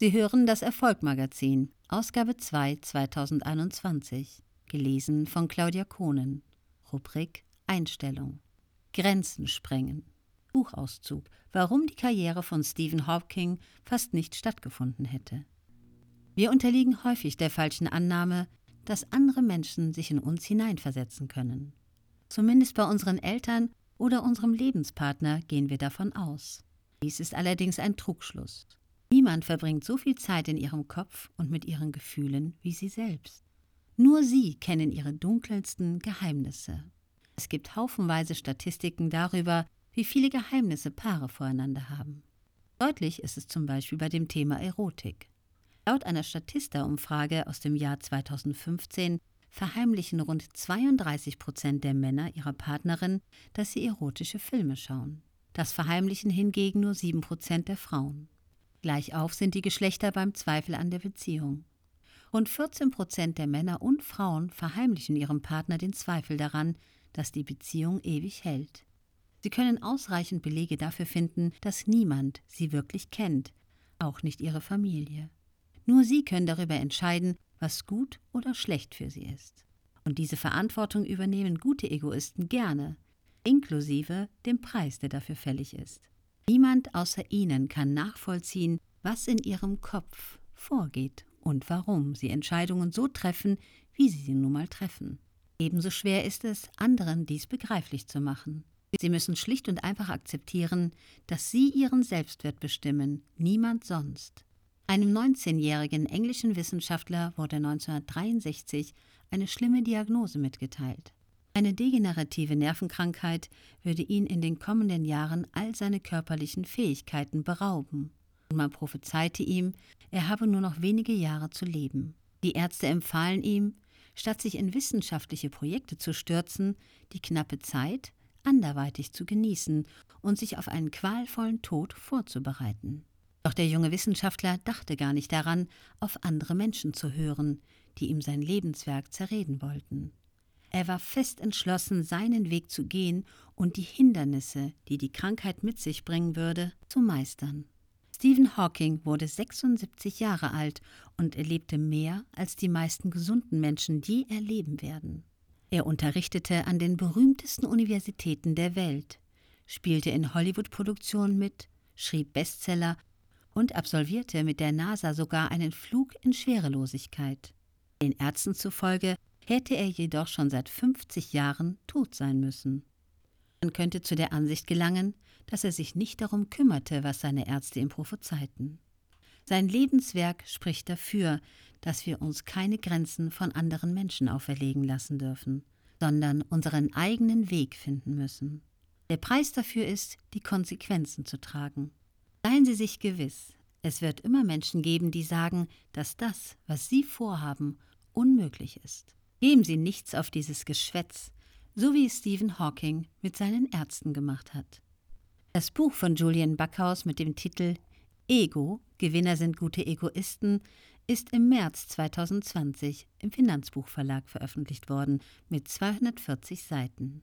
Sie hören das Erfolgmagazin, Ausgabe 2 2021, gelesen von Claudia Kohnen. Rubrik Einstellung. Grenzen sprengen. Buchauszug, warum die Karriere von Stephen Hawking fast nicht stattgefunden hätte. Wir unterliegen häufig der falschen Annahme, dass andere Menschen sich in uns hineinversetzen können. Zumindest bei unseren Eltern oder unserem Lebenspartner gehen wir davon aus. Dies ist allerdings ein Trugschluss. Niemand verbringt so viel Zeit in ihrem Kopf und mit ihren Gefühlen wie sie selbst. Nur sie kennen ihre dunkelsten Geheimnisse. Es gibt haufenweise Statistiken darüber, wie viele Geheimnisse Paare voreinander haben. Deutlich ist es zum Beispiel bei dem Thema Erotik. Laut einer Statista-Umfrage aus dem Jahr 2015 verheimlichen rund 32 Prozent der Männer ihrer Partnerin, dass sie erotische Filme schauen. Das verheimlichen hingegen nur 7 Prozent der Frauen. Gleichauf sind die Geschlechter beim Zweifel an der Beziehung. Rund 14 Prozent der Männer und Frauen verheimlichen ihrem Partner den Zweifel daran, dass die Beziehung ewig hält. Sie können ausreichend Belege dafür finden, dass niemand sie wirklich kennt, auch nicht ihre Familie. Nur sie können darüber entscheiden, was gut oder schlecht für sie ist. Und diese Verantwortung übernehmen gute Egoisten gerne, inklusive dem Preis, der dafür fällig ist. Niemand außer ihnen kann nachvollziehen, was in ihrem Kopf vorgeht und warum sie Entscheidungen so treffen, wie sie sie nun mal treffen. Ebenso schwer ist es, anderen dies begreiflich zu machen. Sie müssen schlicht und einfach akzeptieren, dass sie ihren Selbstwert bestimmen, niemand sonst. Einem 19-jährigen englischen Wissenschaftler wurde 1963 eine schlimme Diagnose mitgeteilt. Eine degenerative Nervenkrankheit würde ihn in den kommenden Jahren all seine körperlichen Fähigkeiten berauben. Und man prophezeite ihm, er habe nur noch wenige Jahre zu leben. Die Ärzte empfahlen ihm, statt sich in wissenschaftliche Projekte zu stürzen, die knappe Zeit anderweitig zu genießen und sich auf einen qualvollen Tod vorzubereiten. Doch der junge Wissenschaftler dachte gar nicht daran, auf andere Menschen zu hören, die ihm sein Lebenswerk zerreden wollten. Er war fest entschlossen, seinen Weg zu gehen und die Hindernisse, die die Krankheit mit sich bringen würde, zu meistern. Stephen Hawking wurde 76 Jahre alt und erlebte mehr, als die meisten gesunden Menschen je erleben werden. Er unterrichtete an den berühmtesten Universitäten der Welt, spielte in Hollywood-Produktionen mit, schrieb Bestseller und absolvierte mit der NASA sogar einen Flug in Schwerelosigkeit. Den Ärzten zufolge hätte er jedoch schon seit 50 Jahren tot sein müssen. Man könnte zu der Ansicht gelangen, dass er sich nicht darum kümmerte, was seine Ärzte ihm prophezeiten. Sein Lebenswerk spricht dafür, dass wir uns keine Grenzen von anderen Menschen auferlegen lassen dürfen, sondern unseren eigenen Weg finden müssen. Der Preis dafür ist, die Konsequenzen zu tragen. Seien Sie sich gewiss, es wird immer Menschen geben, die sagen, dass das, was Sie vorhaben, unmöglich ist. Geben Sie nichts auf dieses Geschwätz, so wie Stephen Hawking mit seinen Ärzten gemacht hat. Das Buch von Julian Backhaus mit dem Titel Ego, Gewinner sind gute Egoisten, ist im März 2020 im Finanzbuchverlag veröffentlicht worden mit 240 Seiten.